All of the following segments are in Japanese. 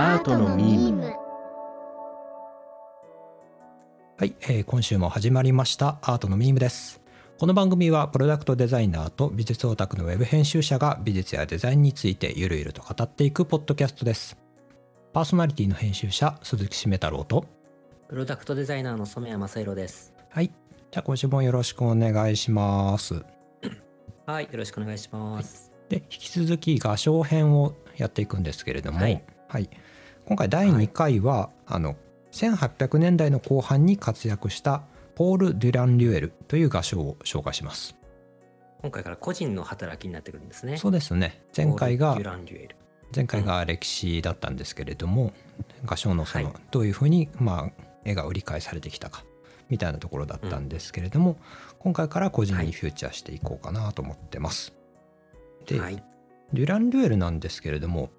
アートのミーム。はい、えー今週も始まりました。アートのミームです。この番組はプロダクトデザイナーと美術オタクのウェブ編集者が美術やデザインについてゆるゆると語っていくポッドキャストです。パーソナリティの編集者鈴木しめ太郎とプロダクトデザイナーの染谷正宏です。はいじゃあ今週もよろしくお願いします。はい、よろしくお願いします。で引き続き画商編をやっていくんですけれども、はい今回第2回は、あの1800年代の後半に活躍したポール・デュラン・リュエルという画商を紹介します。今回から個人の働きになってくるんですね。そうですね前回がデュラン・デュエル。前回が歴史だったんですけれども、画商のその、はいどういうふうに、まあ、絵が売り買いされてきたかみたいなところだったんですけれども、今回から個人にフューチャーしていこうかなと思ってます。で、はい。デュラン・デュエルなんですけれども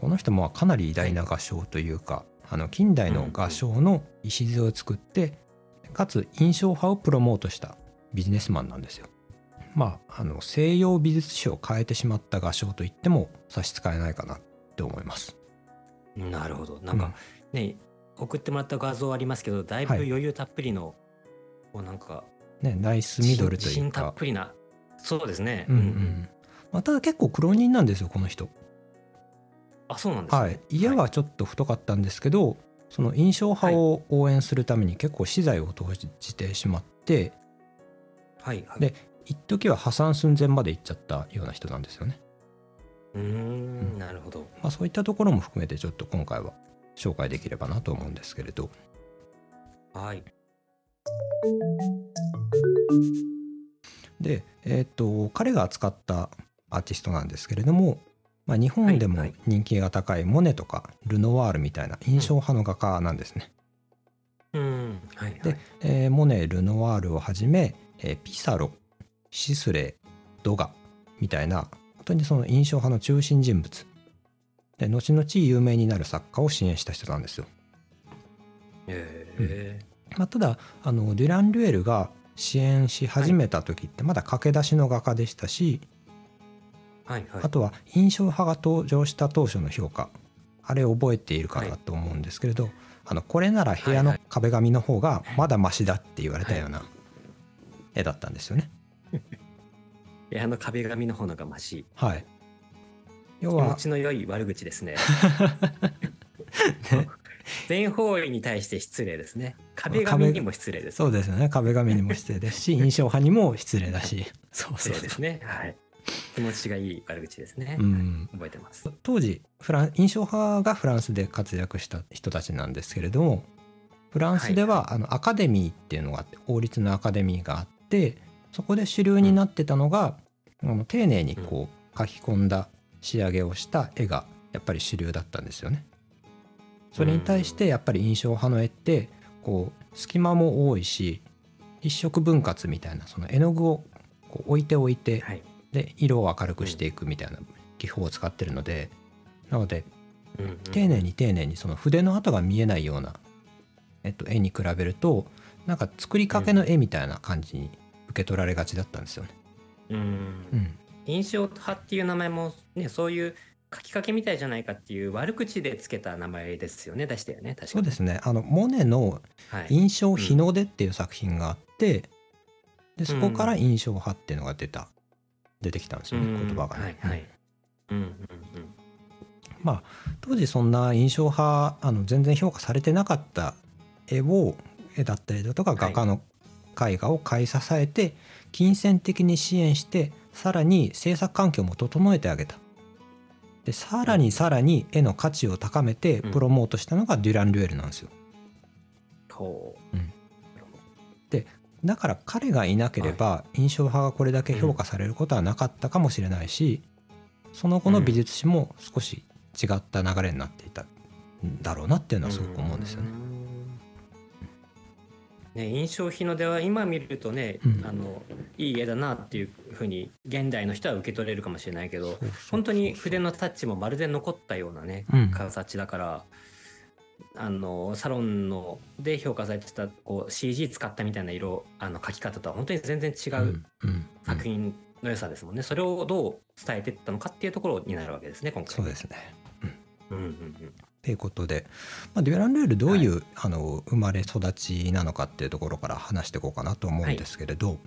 この人もかなり偉大な画商というか、あの近代の画商の礎を作って、かつ印象派をプロモートしたビジネスマンなんですよ。まああの西洋美術史を変えてしまった画商と言っても差し支えないかなって思います。なるほど。なんか、ね、送ってもらった画像ありますけど、だいぶはい余裕たっぷりの、こうなんか、ね、ナイスミドルというかっぷりな。そうですね。うんうんまあ、ただ結構苦労人なんですよこの人。あ、そうなんですね。はい、家はちょっと太かったんですけど、その印象派を応援するために結構資材を投じてしまってはい、はい。で一時は破産寸前まで行っちゃったような人なんですよね。うーん、なるほど。まあ、そういったところも含めてちょっと今回は紹介できればなと思うんですけれどはい。で、えー、と彼が扱ったアーティストなんですけれども、まあ、日本でもはいはい人気が高いモネとかルノワールみたいな印象派の画家なんですね。うん、はい、はい。で、えーモネルノワールをはじめ、えーピサロシスレドガみたいな本当にその印象派の中心人物で後々有名になる作家を支援した人なんですよ。えまあ、ただあのデュラン・リュエルが支援し始めた時ってまだ駆け出しの画家でしたし、ー、はい、はいあ。とは印象派が登場した当初の評価あれ覚えているかなと思うんですけれど、あのこれなら部屋の壁紙の方がまだマシだって言われたような絵だったんですよね。部屋の壁紙の方のがましい。はい。要気持は、ちの良い悪口ですね。全方位に対して失礼ですね。壁紙にも失礼です。そうですよね。壁紙にも失礼ですし、印象派にも失礼だし。そう失礼ですね。はい。気持ちがいい悪口ですね。うん。覚えてます。当時フラン印象派がフランスで活躍した人たちなんですけれどもフランスでは、あのアカデミーっていうのがあって王立のアカデミーがあってそこで主流になってたのが、あの丁寧にこう書き込んだ仕上げをした絵がやっぱり主流だったんですよね。それに対してやっぱり印象派の絵ってこう隙間も多いし一色分割みたいなその絵の具をこう置いておいてはい。で色を明るくしていくみたいな技法を使ってるのでなのでうんうん丁寧に丁寧にその筆の跡が見えないような、えっと、絵に比べるとなんか作りかけの絵みたいな感じに受け取られがちだったんですよね。うんうん、印象派っていう名前もね、そういう書きかけみたいじゃないかっていう悪口でつけた名前ですよね。出したよね。確かそうですねあのモネのはい。印象日の出っていう作品があって、でそこから印象派っていうのが出た出てきたんですよね、うん言葉がね。はいはい。うんうんうん。まあ当時そんな印象派あの全然評価されてなかった絵を絵だったりだとか画家の絵画を買い支えて金銭的に支援してさらに制作環境も整えてあげたでさらにさらに絵の価値を高めてうんプロモートしたのがデュラン・リュエルなんですよほう。うんだから彼がいなければ印象派がこれだけ評価されることはなかったかもしれないしその後の美術史も少し違った流れになっていたんだろうなっていうのはすごく思うんですよね。ね、印象日の出は今見るとね、うん。あのいい絵だなっていうふうに現代の人は受け取れるかもしれないけど本当に筆のタッチもまるで残ったようなねうん。形だから、あのサロンので評価されてたこう CG 使ったみたいな色あの描き方とは本当に全然違ううんうん作品の良さですもんね、それをどう伝えていったのかっていうところになるわけですね今回。そうですね。うん。うんうんっっていうことで、まあ、デュラン・ルールどういう、あの生まれ育ちなのかっていうところから話していこうかなと思うんですけれど、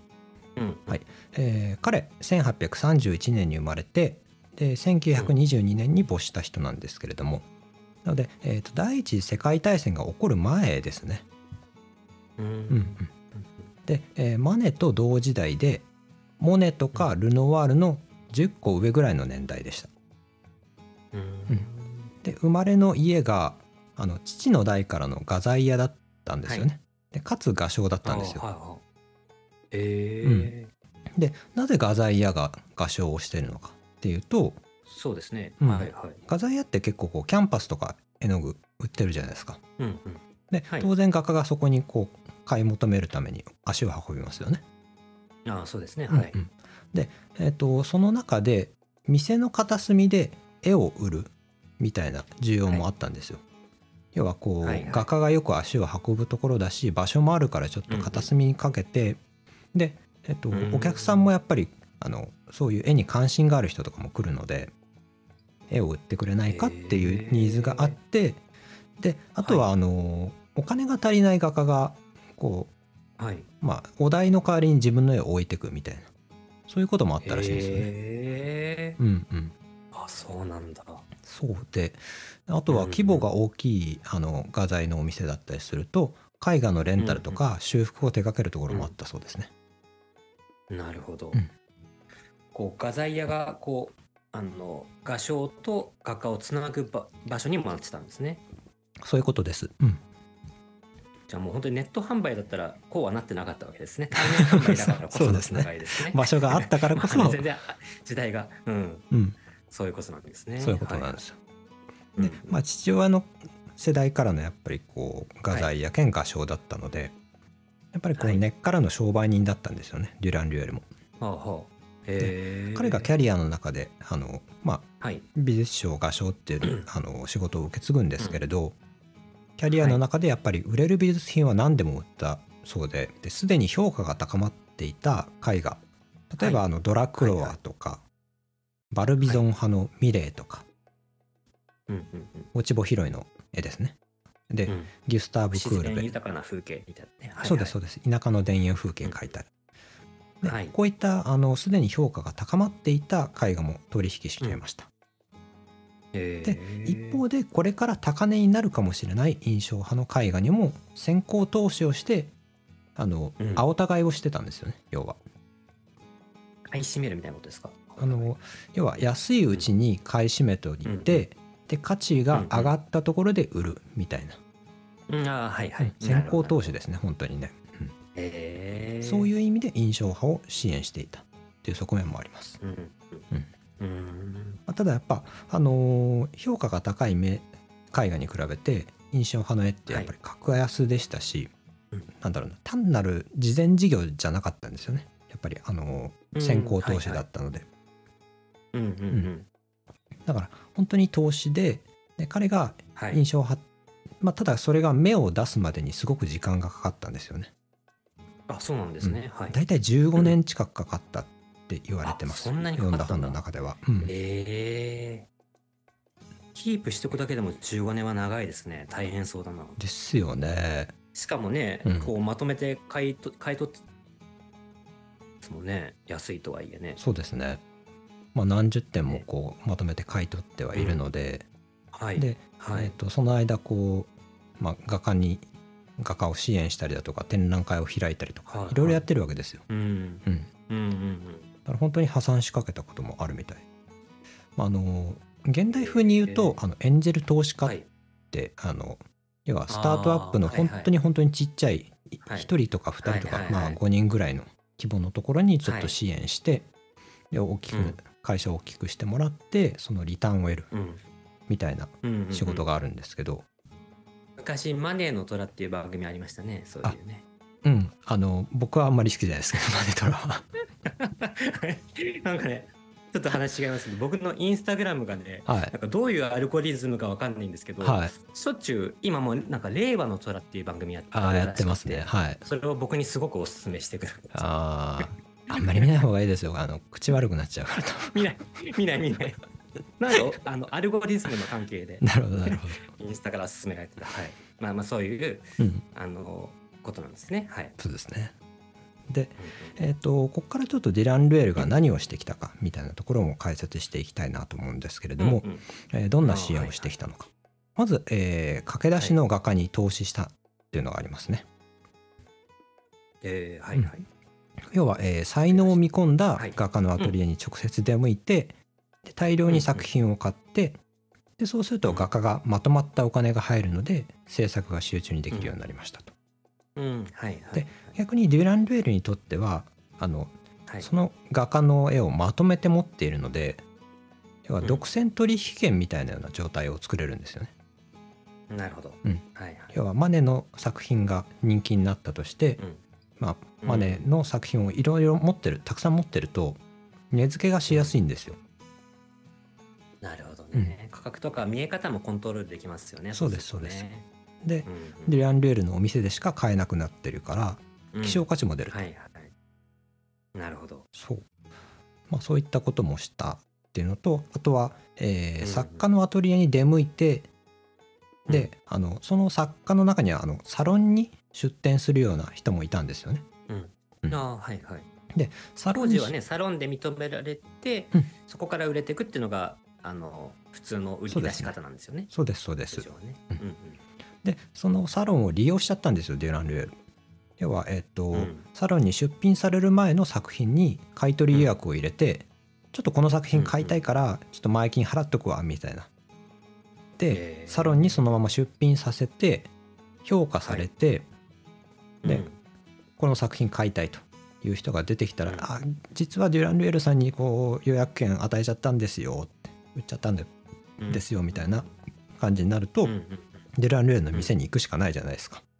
うん。はい。えー彼1831年に生まれてで1922年に没した人なんですけれどもなので、えーと第一次世界大戦が起こる前ですね。うんうんうんで、えーマネと同時代でモネとかルノワールの10個上ぐらいの年代でした。うんで生まれの家があの父の代からの画材屋だったんですよね。でかつ画商だったんですよ。あはいはいえーでなぜ画材屋が画商をしているのかっていうとそうですね、うん。はいはい。画材屋って結構こうキャンパスとか絵の具売ってるじゃないですか。うんうん。で、はい。当然画家がそこにこう買い求めるために足を運びますよね。ああそうですね。はい、うん。うんで、えー、とその中で店の片隅で絵を売るみたいな需要もあったんですよ。要はこう、はいはい。画家がよく足を運ぶところだし場所もあるからちょっと片隅にかけて、で、えっとうん。お客さんもやっぱりあのそういう絵に関心がある人とかも来るので絵を売ってくれないかっていうニーズがあってであとはあの、お金が足りない画家がこうはい。まあ、お題の代わりに自分の絵を置いていくみたいな。そういうこともあったらしいんですよね。へえうんうん、あそうなんだ。そうであとは規模が大きいあの画材のお店だったりすると絵画のレンタルとか修復を手掛けるところもあったそうですね。なるほど、うん。こう画材屋がこうあの画商と画家をつなぐ場場所にもなってたんですね。そういうことです。うん、じゃあもう本当にネット販売だったらこうはなってなかったわけですね。対面販売だからこそのつながりですね。場所があったからこそ、まあ全然時代がうん。うん、そういうことなんですね。そういうことなんですよ。はい。でまあ、父親の世代からのやっぱりこう画材や兼画商だったので、やっぱりこうはい。根っからの商売人だったんですよね。デュラン・リュエルも。はあはあへえ彼がキャリアの中であの、まあ、はい。美術商画商っていうあの仕事を受け継ぐんですけれど、キャリアの中でやっぱり売れる美術品は何でも売ったそうでですでに評価が高まっていた絵画。例えばはい。あのドラクロワとか、バルビゾン派のミレーとか、うんうん落ち穂拾いの絵ですね。で、うん。うんギュスターブ・ク自ールベ。然豊かな風景みたいなね、はいはい。そうですそうです。田舎の田園風景描いたり、ではい。こういったあのすでに評価が高まっていた絵画も取引していました、へでえ一方でこれから高値になるかもしれない印象派の絵画にも先行投資をしてあの、うん。青互いをしてたんですよね要は。買い占めるみたいなことですか？あの要は安いうちに買い占めておいて、で価値が上がったところで売るみたいな、うん。ああはいはい。先行投資資ですね本当にね、そういう意味で印象派を支援していたっていう側面もあります、うん。うん。うん。まあただやっぱ、あのー評価が高い目絵画に比べて印象派の絵ってやっぱり格安でしたし、うんなんだろうな単なる事前事業じゃなかったんですよね。やっぱり、あのーうん。先行投資だったので、だから本当に投資でで彼がはい。印象派、まあ、ただそれが目を出すまでにすごく時間がかかったんですよねあそうなんですね。はい。大体15年近くかかったって言われてます、あそんなにかかったんだ。読んだ本の中では、うん。ええキープしておくだけでも15年は長いですね。大変そうだな。ですよね。しかもね、うん。こうまとめて買いと買い取ってもんね。安いとはいえね。そうですね。まあ、何十点もこうまとめて買い取ってはいるので、はい。で、はい、えっとその間こう、まあ、画家に画家を支援したりだとか展覧会を開いたりとか、はいい。ろいろやってるわけですよ。うん。うん、うんうんだから本当に破産しかけたこともあるみたい。まあ、あの現代風に言うと、あのエンジェル投資家っはい。て、あの要はスタートアップの本当に本当にちっちゃいはい。1人とか2人とか、まあ、5人ぐらいの規模のところにちょっとはい。支援して、で大きく、うん。会社を大きくしてもらってそのリターンを得るうん。みたいな仕事があるんですけど、昔マネーの虎っていう番組ありましたね。そういうね。うん、あの僕はあんまり好きじゃないですけど マネトラは。なんかねちょっと話違いますけど僕のインスタグラムがねはい。なんかどういうアルゴリズムかわかんないんですけど、はい、しょっちゅう今もなんか令和の虎っていう番組やってああやってますね。はい。それを僕にすごくお勧めしてくるあああんまり見ない方がいいですよ。あの口悪くなっちゃうからと 見ない。見ない見ないなんかあのアルゴリズムの関係で。なるほどなるほど、インスタから勧められてた、はい、まあまあそういううん、あのことなんですね。はい。そうですね。でうんえー、とここからちょっとディラン・ルエルが何をしてきたかみたいなところも解説していきたいなと思うんですけれども、うんうん。えーどんな支援をしてきたのか、まず、えー駆け出しの画家に投資したっていうのがありますね。えーはいはい。要は、えー才能を見込んだはい。画家のアトリエに直接出向いて、で大量に作品を買って、でそうすると画家がまとまったお金が入るので制作が集中にできるようになりましたと。うんはいはい。で逆にデュラン・ルエルにとってはあのはいその画家の絵をまとめて持っているので要はうん独占取引権みたいなような状態を作れるんですよね。なるほど。うんはいはい。要はマネの作品が人気になったとして、うんまあ、うんマネの作品をいろいろ持ってるたくさん持ってると値付けがしやすいんですよ。なるほどね、価格とか見え方もコントロールできますよね。そうですするとねでうんデュラン・ルエルのお店でしか買えなくなってるからうん希少価値も出ると、はいはい。なるほど。そう、まあ、そういったこともしたっていうのとあとは、えーうん作家のアトリエに出向いてで、あのその作家の中にはあのサロンに出店するような人もいたんですよね。うん。うんああはいはい。サロンに当時はねサロンで認められて、うんそこから売れていくっていうのがあの普通の売り出し方なんですよね。そうですそうです。でそのサロンを利用しちゃったんですよデュラン・ルエル。要は、えっとうん。サロンに出品される前の作品に買い取り予約を入れて、ちょっとこの作品買いたいからちょっと前金払っとくわみたいな。で、サロンにそのまま出品させて評価されて、でうん。この作品買いたいと。いう人が出てきたら、うん。あ実はデュラン・ルエルさんにこう予約券与えちゃったんですよって売っちゃったんでうん。ですよみたいな感じになると、デュラン・ルエルの店に行くしかないじゃないですか。うん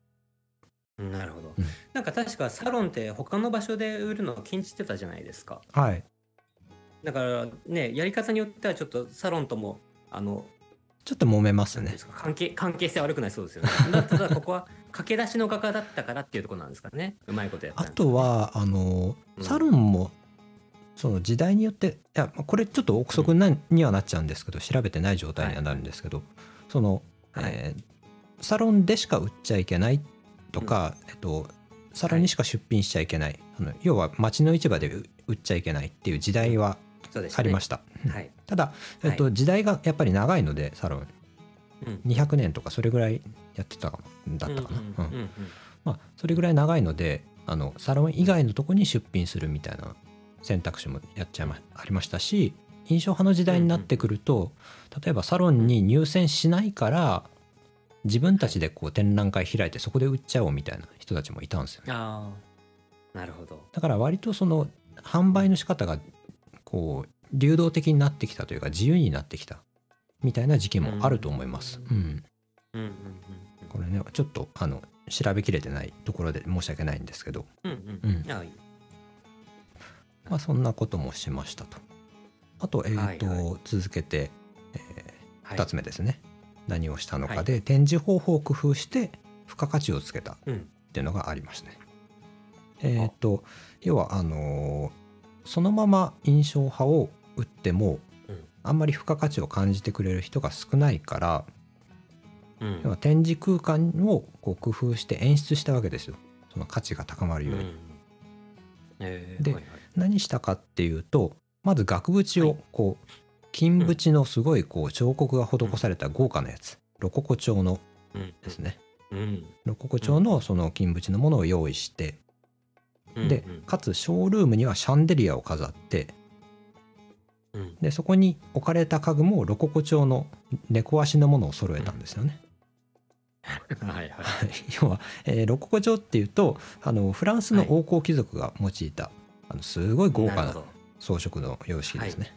なるほど、うん。なんか確かサロンって他の場所で売るのを禁じてたじゃないですか。はい。だからねやり方によってはちょっとサロンともあのちょっと揉めますね。関係関係性悪くなりそうですよね。だただここは 駆け出しの画家だったからっていうところなんですかね。うまいことやったあとはあのうん。サロンもその時代によっていやこれちょっと憶測なにはなっちゃうんですけど調べてない状態にはなるんですけどその、はい。えーサロンでしか売っちゃいけないとか、えっと、サロンにしか出品しちゃいけない、あの要は町の市場で売売っちゃいけないっていう時代はありました、はい、ただ、えっと時代がやっぱり長いのでサロン。うん。200年とかそれぐらいやってたかもだったかな、うんうんうんうん。うん。まあ、それぐらい長いのであのサロン以外のとこに出品するみたいな選択肢もやっちゃいまありましたし印象派の時代になってくると、例えばサロンに入選しないから自分たちでこう展覧会開いてそこで売っちゃおうみたいな人たちもいたんですよね。ああなるほど。だから割とその販売の仕方がこう流動的になってきたというか自由になってきたみたいな時期もあると思います。うん、うん。うんうんこれねちょっとあの調べきれてないところで申し訳ないんですけど、うんうん。うん。いまあ、そんなこともしましたと。あと,、えーとはいは続けて、えはい。2つ目ですね、何をしたのかで、展示方法を工夫して付加価値をつけたっうん。ていうのがありますね。えっ、と要はあのーそのまま印象派を売っても、うん。あんまり付加価値を感じてくれる人が少ないからうん。要は展示空間をこう工夫して演出したわけですよ。その価値が高まるように。うん。えーではいはい何したかっていうとまず額縁をはい。こう金縁のすごいこう彫刻が施された豪華なやつ。ロココ調のうんですね。うん。ロココ調のその金縁のものを用意してうんでかつショールームにはシャンデリアを飾ってうん。でそこに置かれた家具もロココ調の猫足のものを揃えたんですよね。はいはい。要は、えーロココ調っていうとあのフランスの王侯貴族が用いた、あのすごい豪華な装飾の様式ですね。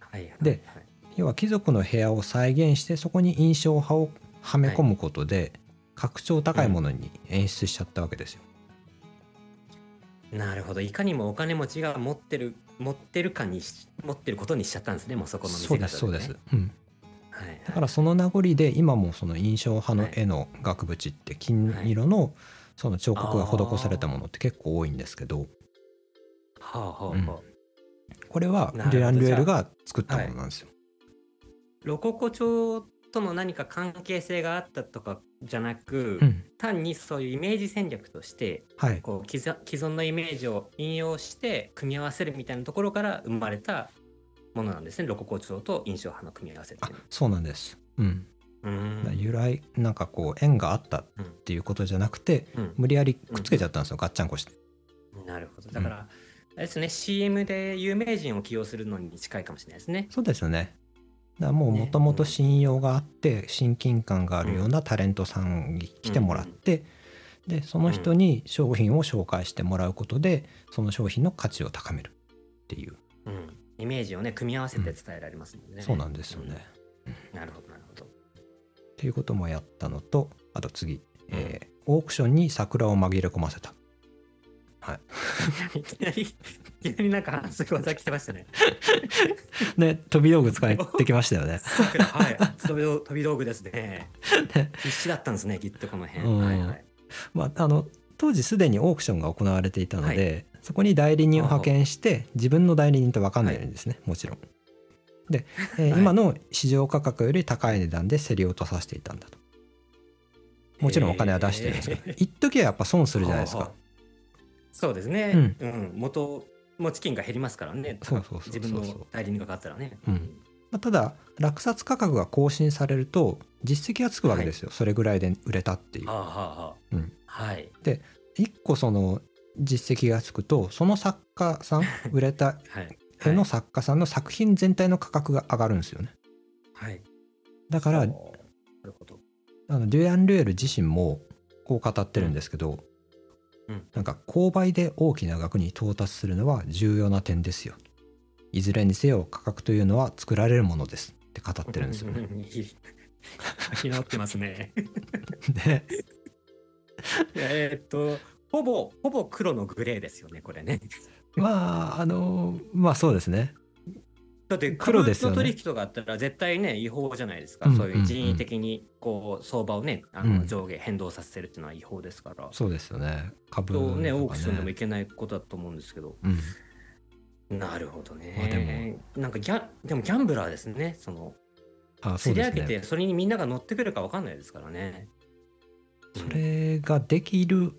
はい。はい。ではい。要は貴族の部屋を再現してそこに印象派をはめ込むことで、格調高いものに演出しちゃったわけですよ。なるほど。いかにもお金持ちが持ってる持ってるかにし持ってることにしちゃったんですねもうそこの見せ方そうですそうです、うん、はいはい。だからその名残で今もその印象派の絵の額縁って金色のその彫刻が施されたものって結構多いんですけど、はあはあはあ。これはデュラン・リュエルが作ったものなんですよ。ロココ調との何か関係性があったとかじゃなく、うん。単にそういうイメージ戦略としてはい、こう既存既存のイメージを引用して組み合わせるみたいなところから生まれたものなんですね。ロココ調と印象派の組み合わせってあそうなんです。うん、うん。由来なんかこう縁があったっていうことじゃなくてうん。無理やりくっつけちゃったんですよ、ガッチャンコして。なるほど。だから、あれですね。CM で有名人を起用するのに近いかもしれないですね。そうですよね。だからもうねもともと信用があって親近感があるようなタレントさんに来てもらって、でその人に商品を紹介してもらうことでその商品の価値を高めるっていう、うん、イメージをね組み合わせて伝えられますもんね、そうなんですよね。うん。なるほどなるほど。っていうこともやったのとあと次、えーオークションに桜を紛れ込ませた。はい、いきなりいきなりなんかすごい技来てましたね。で 飛び道具使ってきましたよね。桜はい飛び道飛び道具ですね。ね必死だったんですねきっとこの辺、うん。はいはい。まあ、あの当時すでにオークションが行われていたので、そこに代理人を派遣して自分の代理人と分かんないようにですね、もちろん。で、えーはい。今の市場価格より高い値段で競り落とさせていたんだと。もちろんお金は出してるんですけど、一時はやっぱ損するじゃないですかそうですね、うん。元持ち金が減りますからね。そうそうそ自分の代理人が買ったらね。うん。まあ、ただ落札価格が更新されると実績がつくわけですよ、それぐらいで売れたっていう。は。あはあはあ、うん。はい。一個その実績がつくとその作家さん 売れたはい。絵の作家さんの作品全体の価格が上がるんですよね。はい。だからはあなるほど。あのデュアン・リュエル自身もこう語ってるんですけど、うんなんか購買で大きな額に到達するのは重要な点ですよ。いずれにせよ価格というのは作られるものですって語ってるんですよね。う んいい書き直ってますね でえーっとほぼほぼ黒のグレーですよねこれねまああのまあそうですね。だって黒ですよね。株の取引とかあったら絶対ね違法じゃないですか、うんそういう人為的にこう相場をねあうん。の上下変動させるっていうのは違法ですから、そうですよね。株とね。オークションでもねいけないことだと思うんですけど。うん。なるほどね、まあでなんかギャでもギャンブラーですねその。あり上げてね。それにみんなが乗ってくるか分かんないですからね。それができる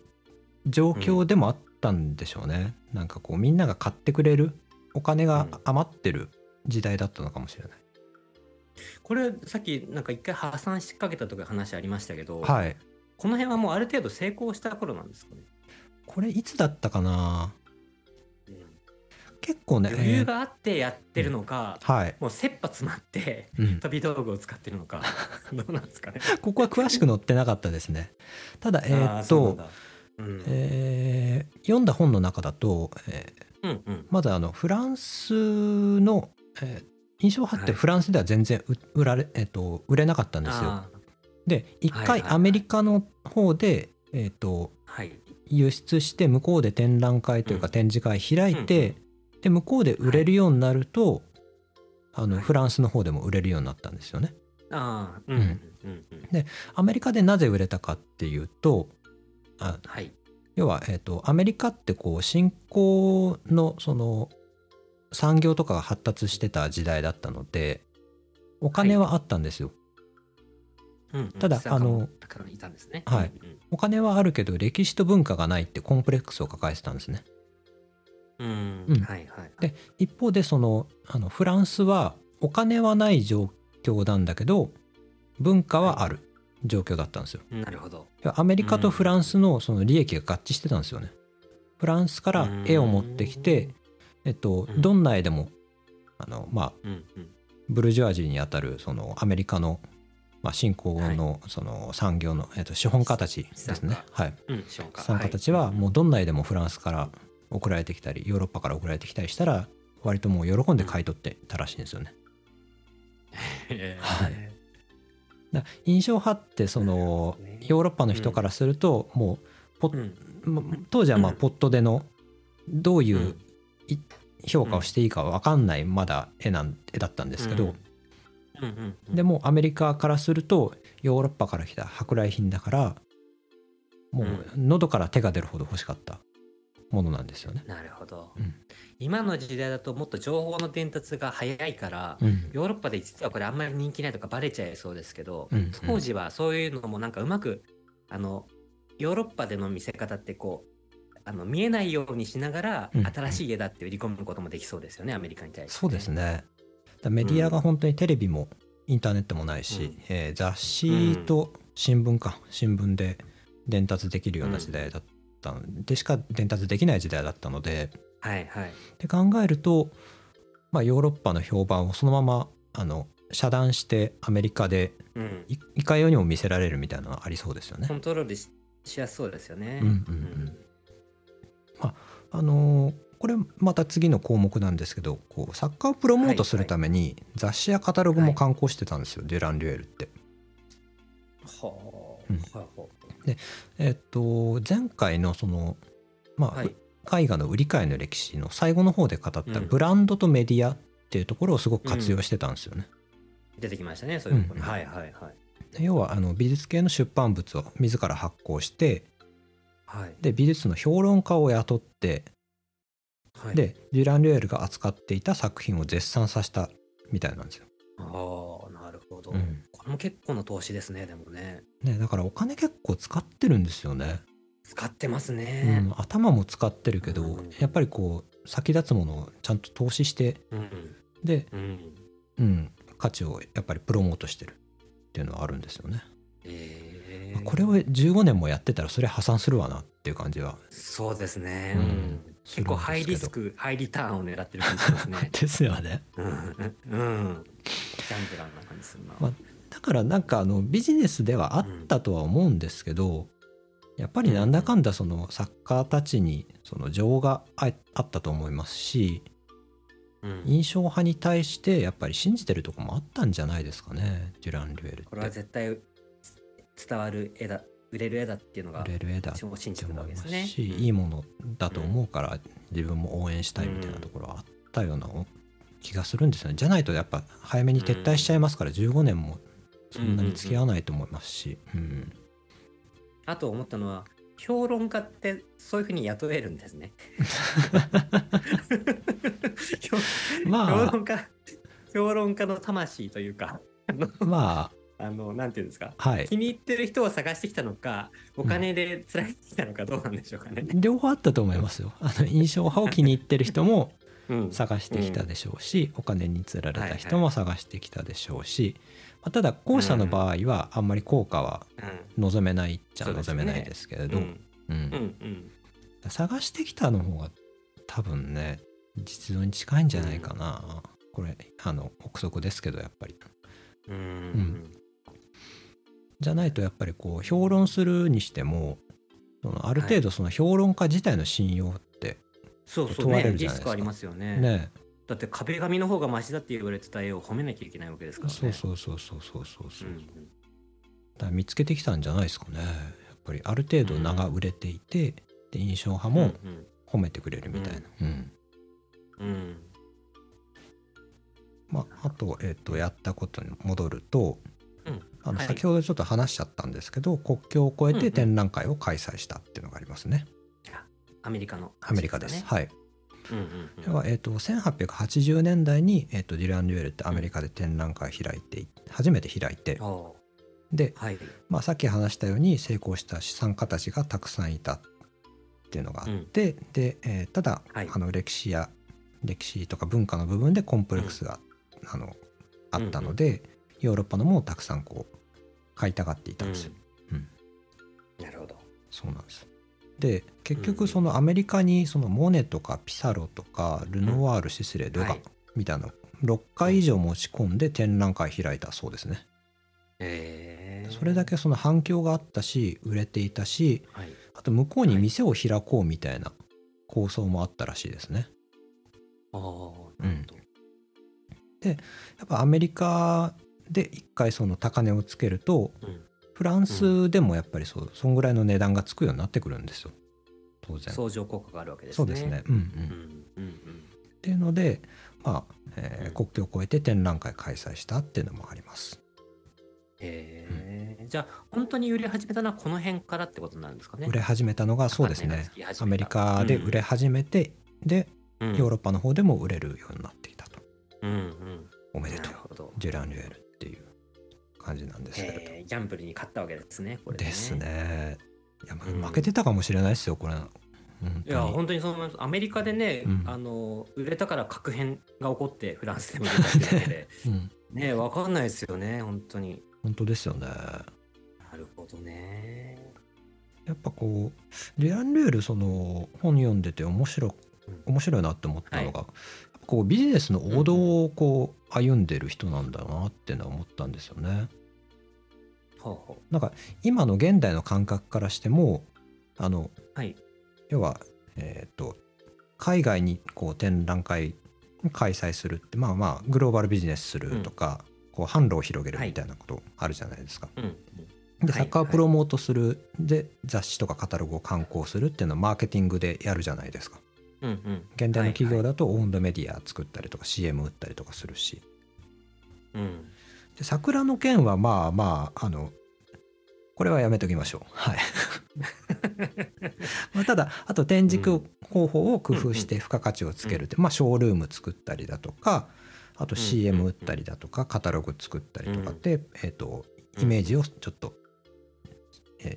状況でもあったんでしょうね。なんかこうみんなが買ってくれるお金が余ってる時代だったのかもしれない。これさっきなんか一回破産しかけたとか話ありましたけど、はい。この辺はもうある程度成功した頃なんですかね、これいつだったかな？うん結構ね。余裕えーがあってやってるのか、はい、もう切羽詰まってうん。飛び道具を使ってるのか どうなんですかね？ここは詳しく載ってなかったですね。ただ、えあーっと、うんえー読んだ本の中だと、えーうんうんまずあのフランスの、えー印象派ってはい。フランスでは全然売売られ、えーっと売れなかったんですよ。で一回アメリカの方で、えー、とはい。輸出して向こうで展覧会というかうん。展示会開いて、で向こうで売れるようになると、あのはい。フランスの方でも売れるようになったんですよね。ああうんうんうん。うんうん。アメリカでなぜ売れたかっていうとあはい。要は、えー、とアメリカってこう新興のその産業とかが発達してた時代だったのでお金はあったんですよ。うんうんただ資産家あのお金はあるけど歴史と文化がないってコンプレックスを抱えてたんですね。うんうんうんはいはい。で一方でそのあのフランスはお金はない状況なんだけど文化はある状況だったんですよ。なるほど。アメリカとフランスのその利益が合致してたんですよね。フランスから絵を持ってきて、えっと、うん。どんな絵でもあの、まあ、うんうん。ブルジョワジーにあたるそのアメリカの、まあ、新興のその産業の、えっと、資本家たちですね。はい、うん資本家。たちはもうどんな絵でもフランスから送られてきたりヨーロッパから送られてきたりしたら割ともう喜んで買い取ってたらしいんですよね。はい。だ印象派ってそのヨーロッパの人からするともうポッうん。ま当時はまあうん。ポットでのどういう評価をうんしていいか分かんないまだ絵なん絵だったんですけど、でもアメリカからするとヨーロッパから来た舶来品だからもう喉から手が出るほど欲しかったものなんですよね。なるほど、うん。今の時代だともっと情報の伝達が早いから、うん。ヨーロッパで実はこれあんまり人気ないとかバレちゃいそうですけど、うんうん。当時はそういうのもなんかうまくあのヨーロッパでの見せ方ってこうあの見えないようにしながら、うん。新しい家だって売り込むこともできそうですよねアメリカに対して、そうですね。メディアが本当にテレビもインターネットもないし、うん。えー雑誌と新聞か新聞で伝達できるような時代だったのでしか伝達できない時代だったのではいはい。って考えると、まあ、ヨーロッパの評判をそのままあの遮断してアメリカでうん。いいかようにも見せられるみたいなのはありそうですよね。コ。ントロールししやすそうですよね。うんうん。うんあのーこれまた次の項目なんですけどこうサッカーをプロモートするために雑誌やカタログも刊行してたんですよ、デュラン・リュエルって。はうん。あ、はあはえっと前回のそのまあ、はい。絵画の売り買いの歴史の最後の方で語ったうん。ブランドとメディアっていうところをすごく活用してたんですよね。出てきましたねそういうところ、うん。はいはいはい。で要はあの美術系の出版物を自ら発行してはい。で美術の評論家を雇ってはい。でデュラン・リュエルが扱っていた作品を絶賛させたみたいなんですよ。ああなるほど、うん。これも結構の投資ですねでもね。ね、だからお金結構使ってるんですよね。使ってますうねん、頭も使ってるけど、うん。やっぱりこう先立つものをちゃんと投資してうん。で、うん、うん、価値をやっぱりプロモートしてるっていうのはあるんですよね。えー。まあこれを15年もやってたらそれ破産するわなっていう感じは。そうですね、ううん。ん結構ハイリスクハイリターンを狙ってる感じですね。ですよね。うん。うん。ギャンブラーな感じするな、まあだからなんかあのビジネスではあったとは思うんですけど、やっぱりなんだかんだその作家たちにその情がああったと思いますしうん。印象派に対してやっぱり信じてるとこもあったんじゃないですかね。デュラン・リュエルって。これは絶対伝わる絵だ売れる絵だっていうのが売れる絵だってわけですね。ますし、うんいいものだと思うから自分も応援したいみたいなところはあったような気がするんですよね。じゃないとやっぱ早めに撤退しちゃいますから15年もそんなに付き合わないと思いますし、うん。あと思ったのは評論家ってそういうふうに雇えるんですね。評まあ。評論家評論家の魂というか。まあのなんていうんですか？あはい。気に入ってる人を探してきたのかお金でつられてきたのかどうなんでしょうかね。両方あったと思いますよ。あの印象派を気に入ってる人もうん。探してきたでしょうし、お金につられた人も探してきたでしょうし、まあただ後者の場合はあんまり効果は望めないっちゃ望めないですけれど、うん。うん。うんうん。探してきたの方が多分ね実像に近いんじゃないかな、これあの憶測ですけどやっぱり。うん。んじゃないとやっぱりこう評論するにしてもそのある程度その評論家自体の信用ってそうそう問われねるじゃないですか。リスクありますよね。ね。だって壁紙の方がマシだって言われてた絵を褒めなきゃいけないわけですからね。そうそうそうそうそうそうそう、うんだ見つけてきたんじゃないですかね。やっぱりある程度名が売れていて、で印象派もうん褒めてくれるみたいな、うん。うん。うん。まあ、あと,、えー、とやったことに戻るとうんあのはい先ほどちょっと話しちゃったんですけど、国境を越えうんうんて展覧会を開催したっていうのがありますね。アメリカの、アメリカです。。はい。うんうんではえー、と1880年代に、えー、とデュラン・デュエルってアメリカで展覧会開いて初めて開いてで、はい。まあ、さっき話したように成功した資産家たちがたくさんいたっていうのがあって、で、えーただ、はいあの歴史や歴史とか文化の部分でコンプレックスが、あのあったので、ヨーロッパのもたくさんこう買いたがっていたんですよ。うんなるほど。そうなんです。で結うん局そのアメリカにそのモネとかピサロとかルノワール、シスレドガはいみたいなの6回以上持ち込んで展覧会開いたそうですね。えー、それだけその反響があったし売れていたしはい。あと向こうに店を開こうみたいな構想もあったらしいですね。ああ、なるほど。やっぱアメリカで一回その高値をつけるとうんフランスでもやっぱりそうそんぐらいの値段がつくようになってくるんですよ当然。相乗効果があるわけですね。そうですね。うんうんうんうんっていうので、まあえーうん国境を越えて展覧会開催したっていうのもあります。へえ、じゃあ本当に売れ始めたのはこの辺からってことなんですかね。売れ始めたのがそうですねアメリカで売れ始めて、でうんヨーロッパの方でも売れるようになってきたとうんうん。おめでとう。ジュラン・リュエル感じなんですけれど、えーギャンブルに勝ったわけですね。これです。ねいや、まうん負けてたかもしれないですよこれ本いや本当にそう思います。アメリカでね、うんあの売れたから核変が起こってフランスでも売れたで うん、ねわかんないですよね本当に。本当ですよねなるほどね。やっぱこうデュラン・リュエルその本読んでて面白うん面白いなって思ったのが、やっぱこうビジネスの王道をこう歩んでる人なんだなってのは思ったんですよね。なんか今の現代の感覚からしてもあのう。はい。要は、えー、と海外にこう展覧会開催するってまあまあグローバルビジネスするとか、こう販路を広げるみたいなことあるじゃないですか。うん。ではいサッカープロモートする、で雑誌とかカタログを刊行するっていうのはマーケティングでやるじゃないですか。うんうん。現代の企業だ。だとオウンドメディア作ったりとか CM 打ったりとかするしうん。で桜の件はまあまああのこれはやめときましょうはい まあただあと展示方法を工夫して付加価値をつけるって、まあショールーム作ったりだとかあとうん CM 打ったりだとかカタログ作ったりとかって、えー、とイメージをちょっと、えー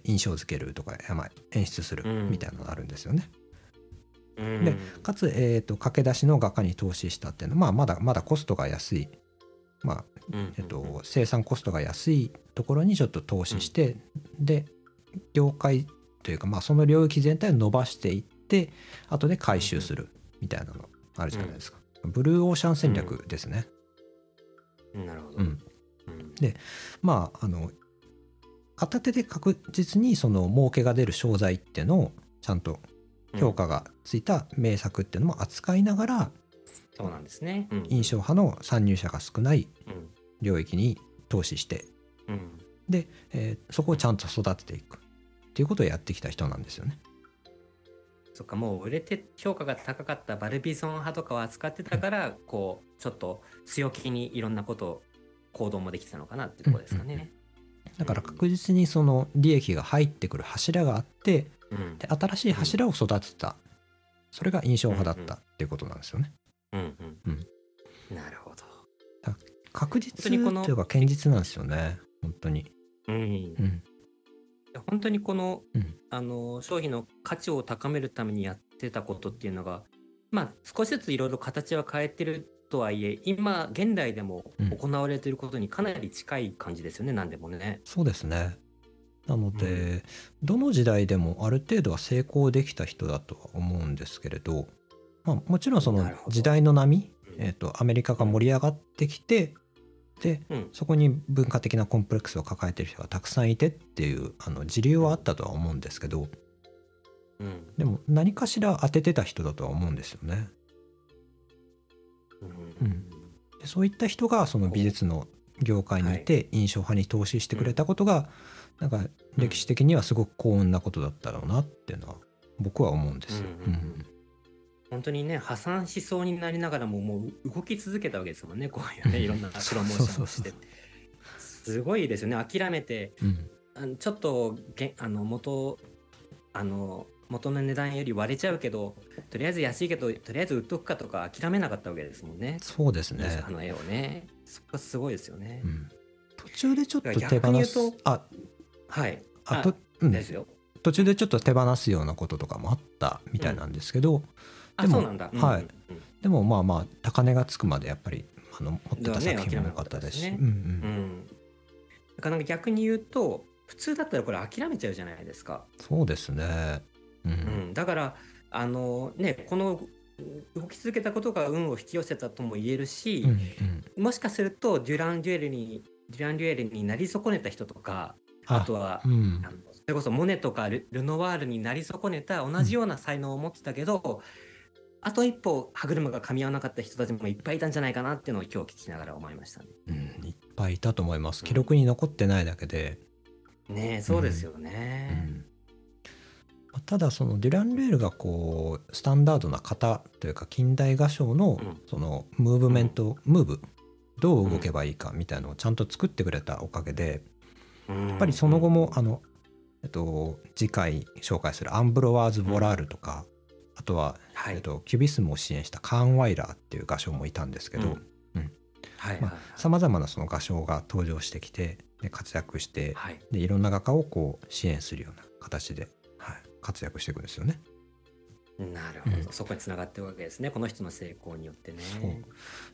印象付けるとか、まあ、演出するうんみたいなのがあるんですよね。うん。でかつ、えー、と駆け出しの画家に投資したっていうのは、まあ、まだまだコストが安い、まあうん、えっと、生産コストが安いところにちょっと投資して、で業界というか、まあ、その領域全体を伸ばしていって後で回収するみたいなのあるじゃないですか、ブルーオーシャン戦略ですね、うん。なるほど。うん。うん。まああの片手で確実にその儲けが出る商材っていうのをちゃんと評価がついた名作っていうのも扱いながら、そうなんですね。うん印象派の参入者が少ないうん。領域に投資してうん。で、えーそこをちゃんと育てていくっていうことをやってきた人なんですよね。そっかもう売れて評価が高かったバルビゾン派とかを扱ってたから、こうちょっと強気にいろんなことを行動もできてたのかなっていうところですかね。だから確実にその利益が入ってくる柱があってうん。で新しい柱を育てた。それが印象派だったっていうことなんですよね。うんうん。うん。なるほど。確実にこのというか堅実なんですよね。本当に。うん。うん。本当にこの,、うん。あの商品の価値を高めるためにやってたことっていうのがまあ少しずついろいろ形は変えてるとはいえ今現代でもうん行われていることにかなり近い感じですよね、何でもね。そうですね。なので、どの時代でもある程度は成功できた人だとは思うんですけれど、まあ、もちろんその時代の波、うんえー、とアメリカが盛り上がってきてでうんそこに文化的なコンプレックスを抱えてる人がたくさんいてっていうあの時流はあったとは思うんですけどうんでも何かしら当ててた人だとは思うんですよね。うん。そういった人がその美術の業界にいて印象派に投資してくれたことが、なんか歴史的にはすごく幸運なことだったろうなっていうのは僕は思うんですよ。うん本当にね破産しそうになりながらももう動き続けたわけですもんねこういうねいろんなプロモーションをして。すごいですよね諦めて。うん。うんあのちょっとげあの元あの元の値段より割れちゃうけどとりあえず安いけどとりあえず売っとくかとか諦めなかったわけですもんね。そうですねあ。の絵をねそこがすごいですよね。うん途中でちょっと手放すとあはい。あと、うんですよ。途中でちょっと手放すようなこととかもあったみたいなんですけど、うなんだ。はいうんうんでもまあまあ高値がつくまでやっぱりあの持ってた作品も多かったですし、だからなんか逆に言うと普通だったらこれ諦めちゃうじゃないですか。そうですね。うん。うん、だからあのねこの動き続けたことが運を引き寄せたとも言えるし、うんうん。もしかするとデュラン・デュエルにデュラン・デュエルになり損ねた人とかあとは、うん。あのそれこそモネとかルルノワールになり損ねた同じような才能を持ってたけど、あと一歩歯車が噛み合わなかった人たちもいっぱいいたんじゃないかなっていうのを今日聞きながら思いましたね。うん。いっぱいいたと思います。記録に残ってないだけで、ねえそうですようね。ただそのデュラン・レールがこうスタンダードな型というか近代画商のうん。そのムーブメント、ムーブどう動けばいいかみたいのをちゃんと作ってくれたおかげでやっぱりその後もあの、えっと、次回紹介するアンブロワーズ・ボラールとか、あとは、はい。えっと、キュビスムを支援したカーン・ワイラーっていう画商もいたんですけどさまざまなその画商が登場してきてで活躍してはい。でいろんな画家をこう支援するような形で、はい、活躍していくんですよね。なるほど、うん。そこにつながってるわけですね。この人の成功によってね。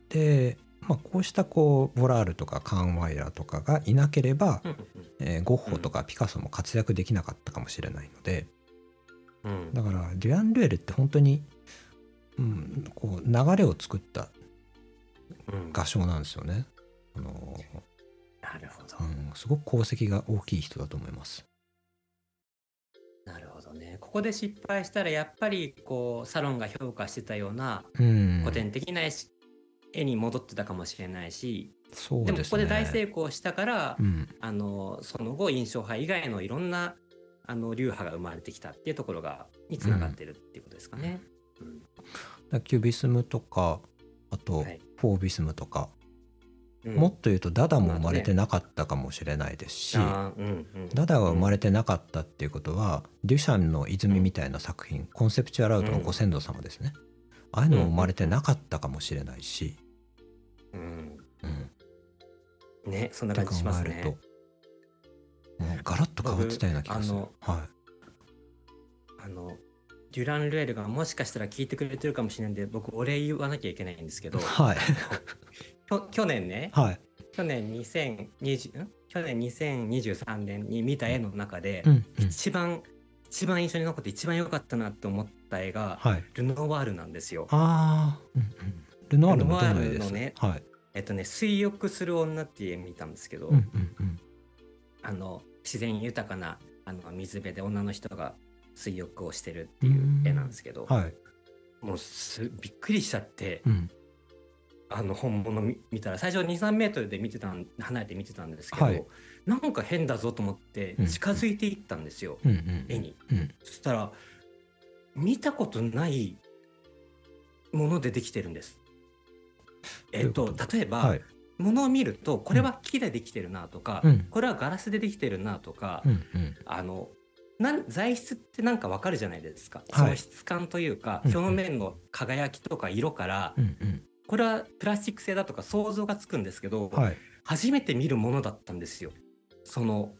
で、まあ、こうしたこうボラールとかカーン・ワイラーとかがいなければ、うんえーゴッホとかピカソも活躍できなかったかもしれないので。うん。うんだからデュアン・ルエルって本当に、うん、こう流れを作ったうん。画商なんですよね。あのなるほど、うん、すごく功績が大きい人だと思います。なるほどね。ここで失敗したらやっぱりこうサロンが評価してたようなうん、古典的な絵に戻ってたかもしれないし、そうですね。でもここで大成功したから、うん、あのその後印象派以外のいろんなあの流派が生まれてきたっていうところがにつながってるっていうことですかね。うん。だからキュビスムとかあとはい。フォービスムとか、うんもっと言うとダダも生まれてなかったかもしれないですし、ダダが生まれてなかったっていうことは、デュシャンの泉みたいな作品、コンセプチュアルアウトのご先祖様ですね、ああいうのも生まれてなかったかもしれないし、うん。うん、ねそんな感じします考えるとね。もうガラッと変わってたような気がする。僕はあのデュラン・ルエルがもしかしたら聞いてくれてるかもしれないんで僕お礼言わなきゃいけないんですけど。い。はい去年ね。はい。去年2020ん去年2023年に見た絵の中で、うんうん。一番一番印象に残って一番良かったなって思った絵が、はい。ルノワールなんですよ。ああ、うんうん、ルノワールもどの絵ですルノワールのねはい。えっとね「水浴する女」っていう絵見たんですけど、うんうんうん。あの自然豊かなあの水辺で女の人が水浴をしてるっていう絵なんですけど、はい。もうすびっくりしちゃって、うんあの本物見見たら最初23メートルで見てたん離れて見てたんですけど、はい。なんか変だぞと思ってうん。近づいていったんですよ、うん。うん。絵に。うん。そしたら見たことないものでできてるんです。えっとどういうこと？例えば、はい。ものを見るとこれは木でできてるなとか、うん。これはガラスでできてるなとか、うん。うん。あのなん材質ってなんかわかるじゃないですか、はい。その質感というか、うん。表面の輝きとか色から、うん。うんこれはプラスチック製だとか想像がつくんですけど、はい。初めて見るものだったんですよ。その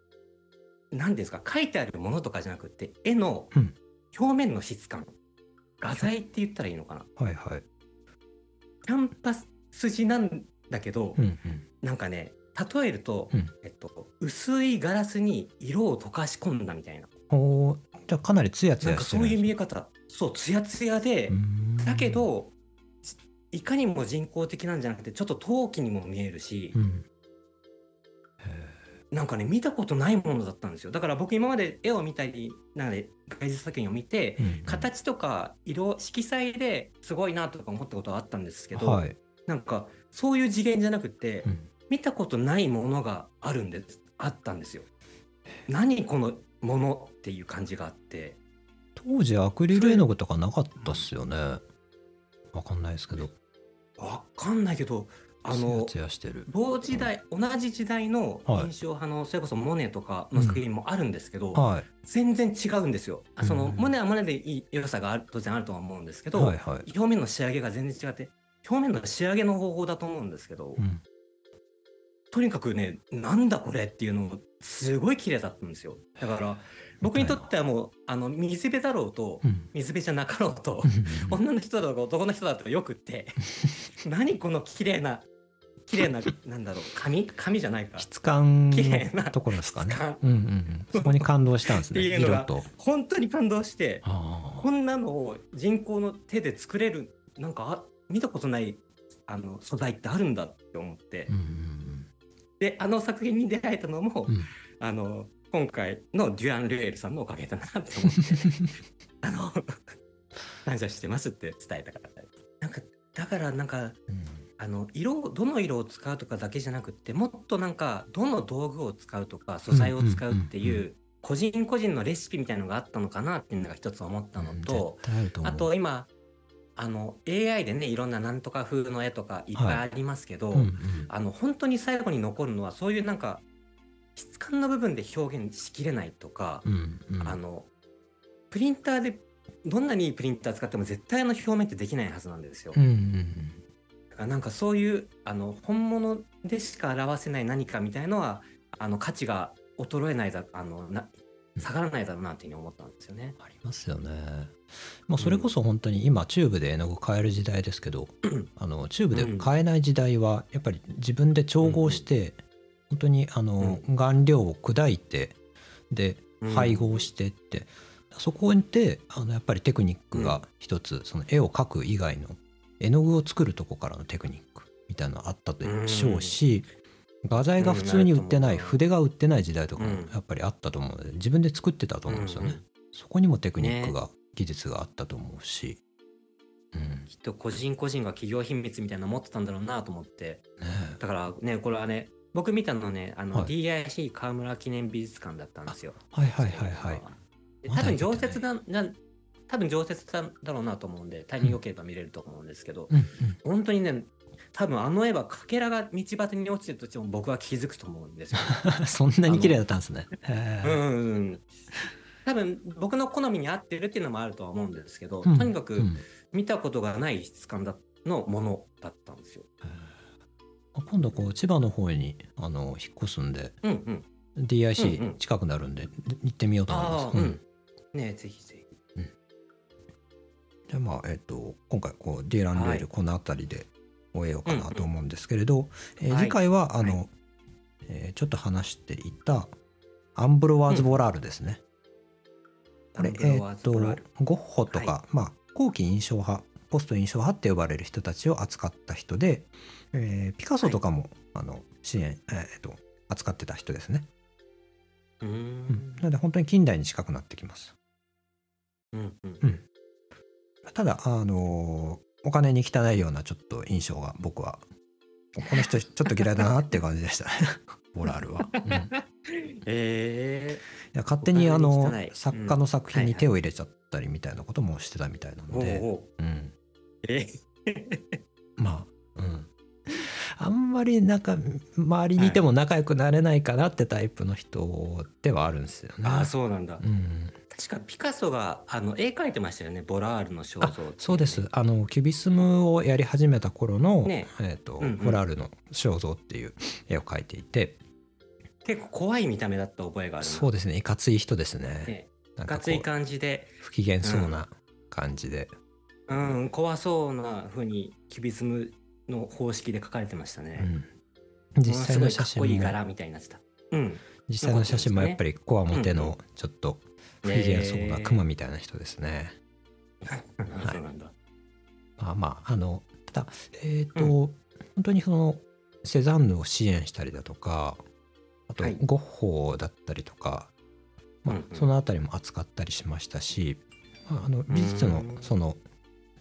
何ですか書いてあるものとかじゃなくて絵のうん。表面の質感、画材って言ったらいいのかな。はいはい。キャンパス地なんだけど、うんうん。なんかね例えると、うん。えっと、薄いガラスに色を溶かし込んだみたいな。おーじゃあかなりツヤツなんかそういうヤしてるんです見え方。そうツヤツヤでだけどいかにも人工的なんじゃなくてちょっと陶器にも見えるし、うん。なんかね見たことないものだったんですよ。だから僕今まで絵を見たりなんで芸術作品を見て、うんうん。形とか色色彩ですごいなとか思ったことはあったんですけど、はい。なんかそういう次元じゃなくて、うん。見たことないものがあるんです。あったんですよ。何このものっていう感じがあって。当時アクリル絵の具とかなかったっすよね。わかんないですけどわかんないけどあのツヤしてる。同時代同じ時代のはい。印象派のそれこそモネとかの作品もあるんですけど、はい。全然違うんですよ。あそのうん。モネはモネでいい良さがある当然あるとは思うんですけど、表面の仕上げが全然違って表面の仕上げの方法だと思うんですけど、うん。とにかくねなんだこれっていうのすごい綺麗だったんですよ。だから僕にとってはもうあの水辺だろうと、うん。水辺じゃなかろうと、うん女の人だとか男の人だとかよくって 何この綺麗な綺麗ななんだろう紙紙じゃないか。質感綺麗なのところですかね。うんうんうん。そこに感動したんですね。っていうのが本当に感動してあこんなのを人工の手で作れるなんかあ見たことないあの素材ってあるんだって思って、ーうんうん。であの作品に出会えたのも、うんうん。あの今回のデュアン・ルエールさんのおかげだなって思って。あの感謝してますって伝えたかったです。なんかだからなんかうん。あの色をどの色を使うとかだけじゃなくってもっとなんかどの道具を使うとか素材を使うってうんうんうんいう個人個人のレシピみたいのがあったのかなっていうのが一つ思ったのと、絶対あると今あの AI でねいろんななんとか風の絵とかいっぱいありますけど、うんうん。あの本当に最後に残るのはそういうなんか質感の部分で表現しきれないとか、うんうんあのプリンターでどんなにいいプリンター使っても絶対あの表面ってできないはずなんですよ。うんうんだからなんかそういうあの本物でしか表せない何かみたいのはあの価値が衰えないだあのな下がらないだろうなっていうふうに思ったんですよね。ありますよね。まあそれこそ本当に今チューブで絵の具買える時代ですけど、あのチューブで買えない時代はやっぱり自分で調合して、本当にあの顔料を砕いてでうん。配合してって、そこであのやっぱりテクニックが一つ、その絵を描く以外の絵の具を作るとこからのテクニックみたいなのあったでしょうし、画材が普通に売ってない、うん。筆が売ってない時代とかもうん。やっぱりあったと思うので自分で作ってたと思うんですよね。うんうんそこにもテクニックが、技術があったと思うし、うん。きっと個人個人が企業秘密みたいなの持ってたんだろうなと思って。ねだからねこれはね僕見たのねあの、はい DIC 河村記念美術館だったんですよ。はいはいはいはい。で多分常設だな多分常設だだろうなと思うんでタイミング良ければ見れると思うんですけど、うん本当にね多分あの絵はかけらが道端に落ちてるとしても僕は気づくと思うんですよ。うん、そんなに綺麗だったんですね。うんうんうん多分僕の好みに合ってるっていうのもあるとは思うんですけど、うんとにかくうん見たことがない質感だのものだったんですよ。今度こう千葉の方にあの引っ越すんでうんうん。DIC ん近くなるんで、行ってみようと思います。ううんん。ねえぜひぜひ。じゃあまあえっ、と今回こうディーランレーはいルこの辺りで終えようかなと思うんですけれど、え次回はあの、はえーちょっと話していたアンブロワーズ・ボラールですね。これえっ、とゴッホとか、はまあ後期印象派ポスト印象派って呼ばれる人たちを扱った人で、えーピカソとかも、あの支援、えーと扱ってた人ですね。うーうん。んなので本当に近代に近くなってきます。うんうん。うん。ただあのーお金に汚いようなちょっと印象が僕はこの人ちょっと嫌いだなっていう感じでした。ねボラールは。うん。いえや勝手にあおの作家の作品にはいはい。手を入れちゃったりみたいなこともしてたみたいなー、ので、うん、え？まあ、うん、あんまり仲周りにいても仲良くなれないかなってタイプの人ではあるんですよね。ああそうなんだ。うん、確かピカソがあの絵描いてましたよねボラールの肖像ねそうです。あのキュビスムをやり始めた頃の、ね。えーとうんうん。ボラールの肖像っていう絵を描いていて。結構怖い見た目だった覚えがあるな。そうですね。いかつい人ですね。ね。なんかつい感じで、機嫌そうな感じで、うん、怖そうな風にキュビズムの方式で描かれてましたうね。ん実際の写ものすごいかっこいい真も柄みたいになってた。うん。実際の写真もやっぱりコアモテのちょっと不機嫌そうなクマみたいな人ですね。そうなんだ。まあまああのただえっ、と、本当にそのセザンヌを支援したりだとかあとはいゴッホだったりとか、まあうんうんそのあたりも扱ったりしましたし、まあ、あの美術のうんその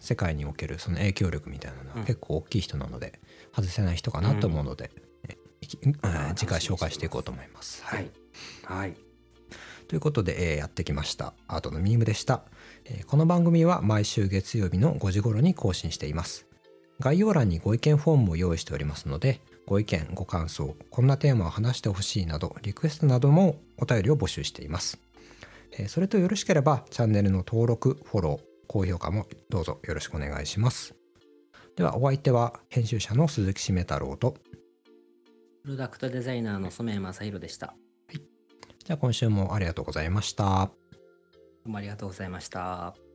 世界におけるその影響力みたいなのはうん結構大きい人なので外せない人かなと思うので、えいきあーえー次回紹介していこうと思います。は。い。はい。ということで、えーやってきましたアートのミームでした、えーこの番組は毎週月曜日の5時頃に更新しています概要欄にご意見フォームを用意しておりますのでご意見ご感想こんなテーマを話してほしいなどリクエストなどもお便りを募集しています、えーそれとよろしければチャンネルの登録フォロー高評価もどうぞよろしくお願いしますではお相手は編集者の鈴木しめ太郎とプロダクトデザイナーの染谷正弘でした。じゃあ今週もありがとうございましたどうもありがとうございました。